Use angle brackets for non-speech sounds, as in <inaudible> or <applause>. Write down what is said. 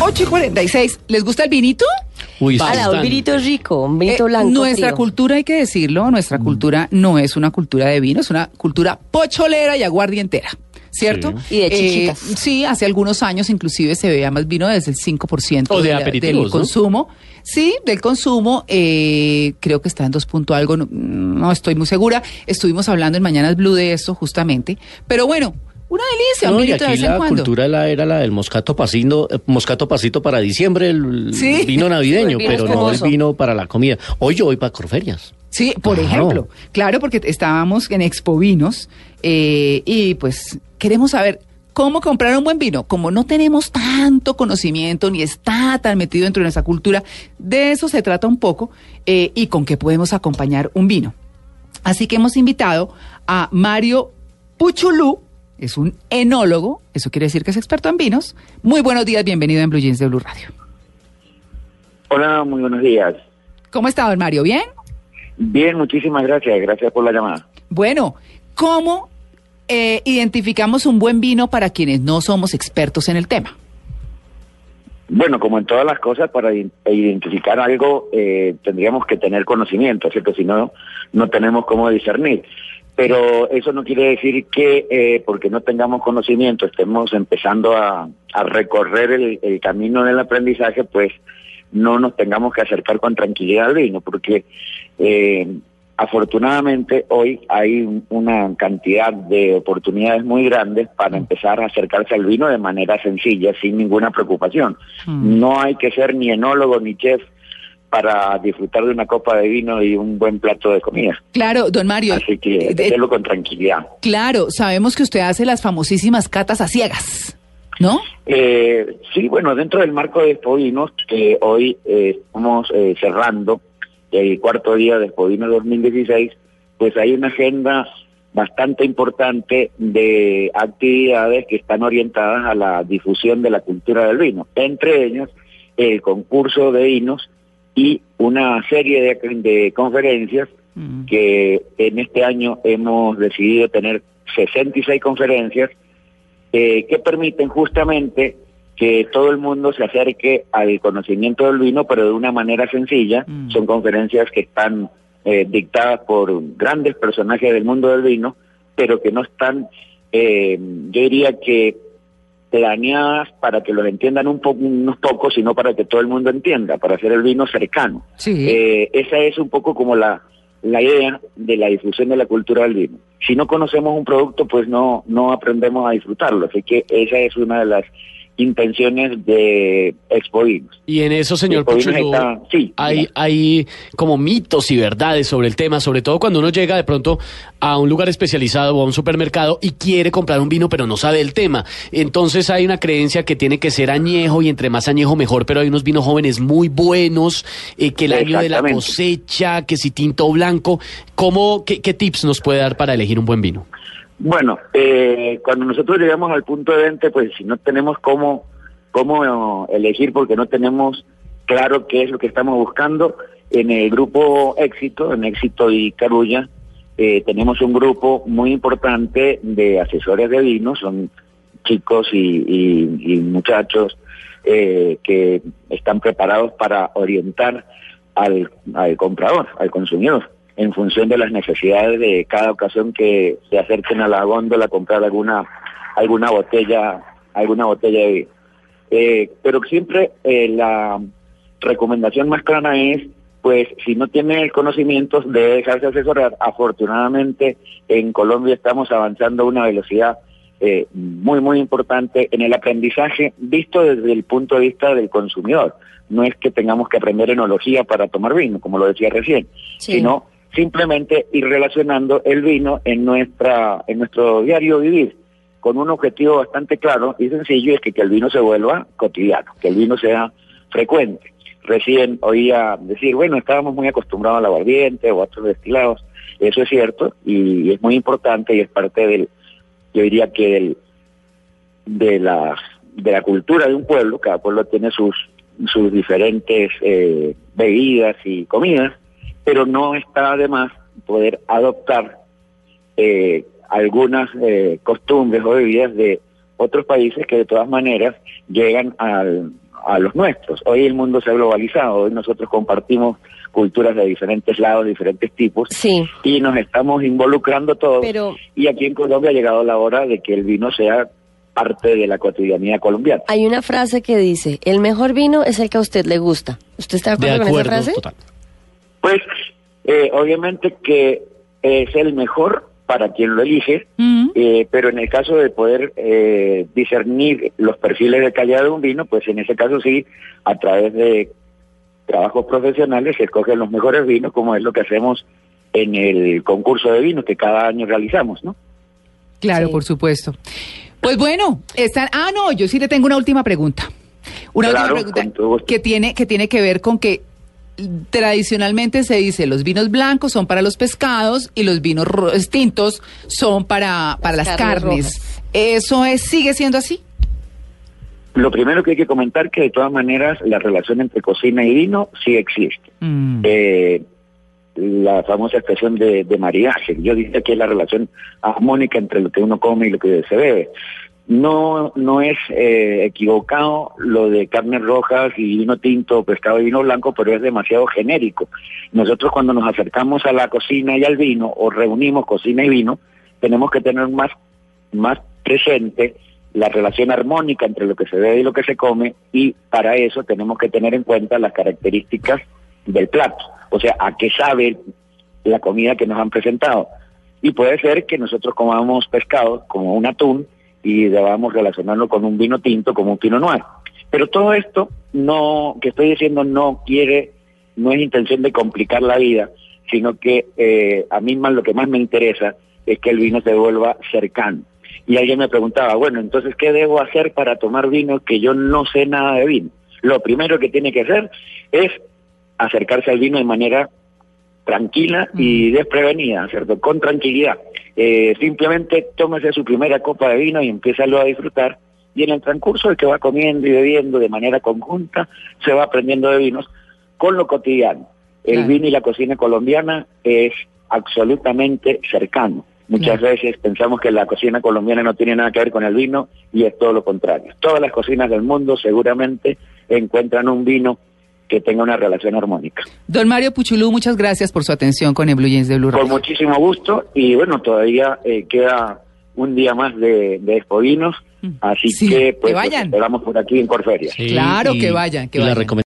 8 y 46. ¿Les gusta el vinito? Uy, Ala, un vinito rico, un vinito Eh, blanco. nuestra frío. cultura, hay que decirlo, nuestra cultura no es una cultura de vino, es una cultura pocholera y aguardientera. ¿Cierto? Sí. Y de chichitas. sí, hace algunos años inclusive se veía más vino desde el 5% O de la- del ¿no? consumo. Sí, del consumo, eh, creo que está en dos punto algo, no, no estoy muy segura. Estuvimos hablando en Mañanas Blue de eso justamente. Pero bueno, una delicia, un No, y vinito de aquí vez en la cuando. cultura la, era la del moscato pasino, eh, moscato pasito para diciembre, el Sí. vino navideño, <laughs> El pero no el vino para la comida. Hoy yo voy para Corferias. Sí, por Claro. ejemplo. Claro, porque estábamos en Expo Vinos eh, y pues queremos saber cómo comprar un buen vino. Como no tenemos tanto conocimiento ni está tan metido dentro de nuestra cultura, de eso se trata un poco eh, y con qué podemos acompañar un vino. Así que hemos invitado a Mario Puchulú, es un enólogo, eso quiere decir que es experto en vinos. Muy buenos días, bienvenido en Blue Jeans de Blue Radio. Hola, muy buenos días. ¿Cómo está, don Mario? ¿Bien? Bien, muchísimas gracias. Gracias por la llamada. Bueno, ¿cómo eh, identificamos un buen vino para quienes no somos expertos en el tema? Bueno, como en todas las cosas, para identificar algo eh, tendríamos que tener conocimiento, ¿cierto? Si no, no tenemos cómo discernir. Pero eso no quiere decir que eh, porque no tengamos conocimiento estemos empezando a, a recorrer el, el camino del aprendizaje, pues no nos tengamos que acercar con tranquilidad al vino, porque eh, afortunadamente hoy hay un- una cantidad de oportunidades muy grandes para empezar a acercarse al vino de manera sencilla, sin ninguna preocupación. Mm. No hay que ser ni enólogo ni chef para disfrutar de una copa de vino y un buen plato de comida. Claro, don Mario. Así que eh, hacerlo con tranquilidad. claro, sabemos que usted hace las famosísimas catas a ciegas, ¿no? Eh, sí, bueno, dentro del marco de Expovinos, que hoy eh, estamos eh, cerrando el cuarto día de Expovino 2016, pues hay una agenda bastante importante de actividades que están orientadas a la difusión de la cultura del vino, entre ellas el concurso de vinos y una serie de, de conferencias Mm. que en este año hemos decidido tener 66 conferencias eh, que permiten justamente que todo el mundo se acerque al conocimiento del vino, pero de una manera sencilla. Mm. Son conferencias que están eh, dictadas por grandes personajes del mundo del vino, pero que no están, eh, yo diría que planeadas para que los entiendan un poco, unos pocos, sino para que todo el mundo entienda, para hacer el vino cercano. Sí. Eh, esa es un poco como la, la idea de la difusión de la cultura del vino. Si no conocemos un producto, pues no, no aprendemos a disfrutarlo. Así que esa es una de las intenciones de Expo Vinos. Y en eso, señor Puchulú, sí, hay, mira. hay como mitos y verdades sobre el tema, sobre todo cuando uno llega de pronto a un lugar especializado o a un supermercado y quiere comprar un vino pero no sabe el tema. Entonces hay una creencia que tiene que ser añejo y entre más añejo mejor, pero hay unos vinos jóvenes muy buenos, eh, que el año de la cosecha, que si tinto blanco. ¿Cómo, qué, qué tips nos puede dar para elegir un buen vino? Bueno, eh, cuando nosotros llegamos al punto de venta, pues si no tenemos cómo, cómo elegir porque no tenemos claro qué es lo que estamos buscando, en el grupo Éxito, en Éxito y Carulla, eh, tenemos un grupo muy importante de asesores de vinos, son chicos y, muchachos eh, que están preparados para orientar al comprador, al consumidor, en función de las necesidades de cada ocasión que se acerquen a la góndola a comprar alguna alguna botella alguna botella de vino. Eh, pero siempre eh, la recomendación más clara es, pues, si no tiene el conocimiento, de dejarse asesorar. Afortunadamente, en Colombia estamos avanzando a una velocidad eh, muy, muy importante en el aprendizaje visto desde el punto de vista del consumidor. No es que tengamos que aprender enología para tomar vino, como lo decía recién, Sí. sino simplemente ir relacionando el vino en nuestra en nuestro diario vivir con un objetivo bastante claro y sencillo es que, que el vino se vuelva cotidiano, que el vino sea frecuente. Recién oía decir, bueno, estábamos muy acostumbrados al aguardiente o a otros destilados, eso es cierto y es muy importante y es parte del, yo diría que del, de la de la cultura de un pueblo, cada pueblo tiene sus sus diferentes eh, bebidas y comidas, pero no está de más poder adoptar eh, algunas eh, costumbres o bebidas de otros países que de todas maneras llegan al, a los nuestros. Hoy el mundo se ha globalizado, hoy nosotros compartimos culturas de diferentes lados, diferentes tipos, Sí. y nos estamos involucrando todos. Pero- Y aquí en Colombia ha llegado la hora de que el vino sea parte de la cotidianidad colombiana. Hay una frase que dice, el mejor vino es el que a usted le gusta. ¿Usted está de De acuerdo, con esa frase? total. Pues eh, obviamente que es el mejor para quien lo elige, eh, pero en el caso de poder eh, discernir los perfiles de calidad de un vino, pues en ese caso sí, a través de trabajos profesionales se escogen los mejores vinos, como es lo que hacemos en el concurso de vinos que cada año realizamos, ¿no? Claro, Sí. por supuesto. Pues bueno, están. Ah, no, yo sí le tengo una última pregunta. Una Claro, última pregunta que tiene que tiene que ver con que tradicionalmente se dice los vinos blancos son para los pescados y los vinos tintos son para para las, Las carnes. carnes Eso es sigue siendo así. Lo primero que hay que comentar que de todas maneras la relación entre cocina y vino sí existe. Mm. eh, la famosa expresión de, de mariaje. Yo diría que es la relación armónica entre lo que uno come y lo que se bebe. No, no es eh, equivocado lo de carnes rojas y vino tinto, pescado y vino blanco, pero es demasiado genérico. Nosotros cuando nos acercamos a la cocina y al vino, o reunimos cocina y vino, tenemos que tener más, más presente la relación armónica entre lo que se bebe y lo que se come, y para eso tenemos que tener en cuenta las características del plato, o sea, a qué sabe la comida que nos han presentado. Y puede ser que nosotros comamos pescado como un atún y debamos relacionarlo con un vino tinto como un pino noir. Pero todo esto no que estoy diciendo no quiere, no es intención de complicar la vida, sino que eh, a mí más lo que más me interesa es que el vino se vuelva cercano. Y alguien me preguntaba, bueno, entonces, ¿qué debo hacer para tomar vino que yo no sé nada de vino? Lo primero que tiene que hacer es acercarse al vino de manera tranquila y desprevenida, ¿cierto? Con tranquilidad. Eh, simplemente tómese su primera copa de vino y empiézalo a disfrutar. Y en el transcurso de que va comiendo y bebiendo de manera conjunta, se va aprendiendo de vinos con lo cotidiano. El Claro. vino y la cocina colombiana es absolutamente cercano. Muchas Claro. veces pensamos que la cocina colombiana no tiene nada que ver con el vino y es todo lo contrario. Todas las cocinas del mundo seguramente encuentran un vino que tenga una relación armónica. Don Mario Puchulú, muchas gracias por su atención con el Blue Jeans de Blue Con Radio. muchísimo gusto y bueno, todavía eh, queda un día más de, de Vinos, así Sí, que que pues los vayan. esperamos por aquí en Corferia. Sí, Claro y- que vayan, que vayan.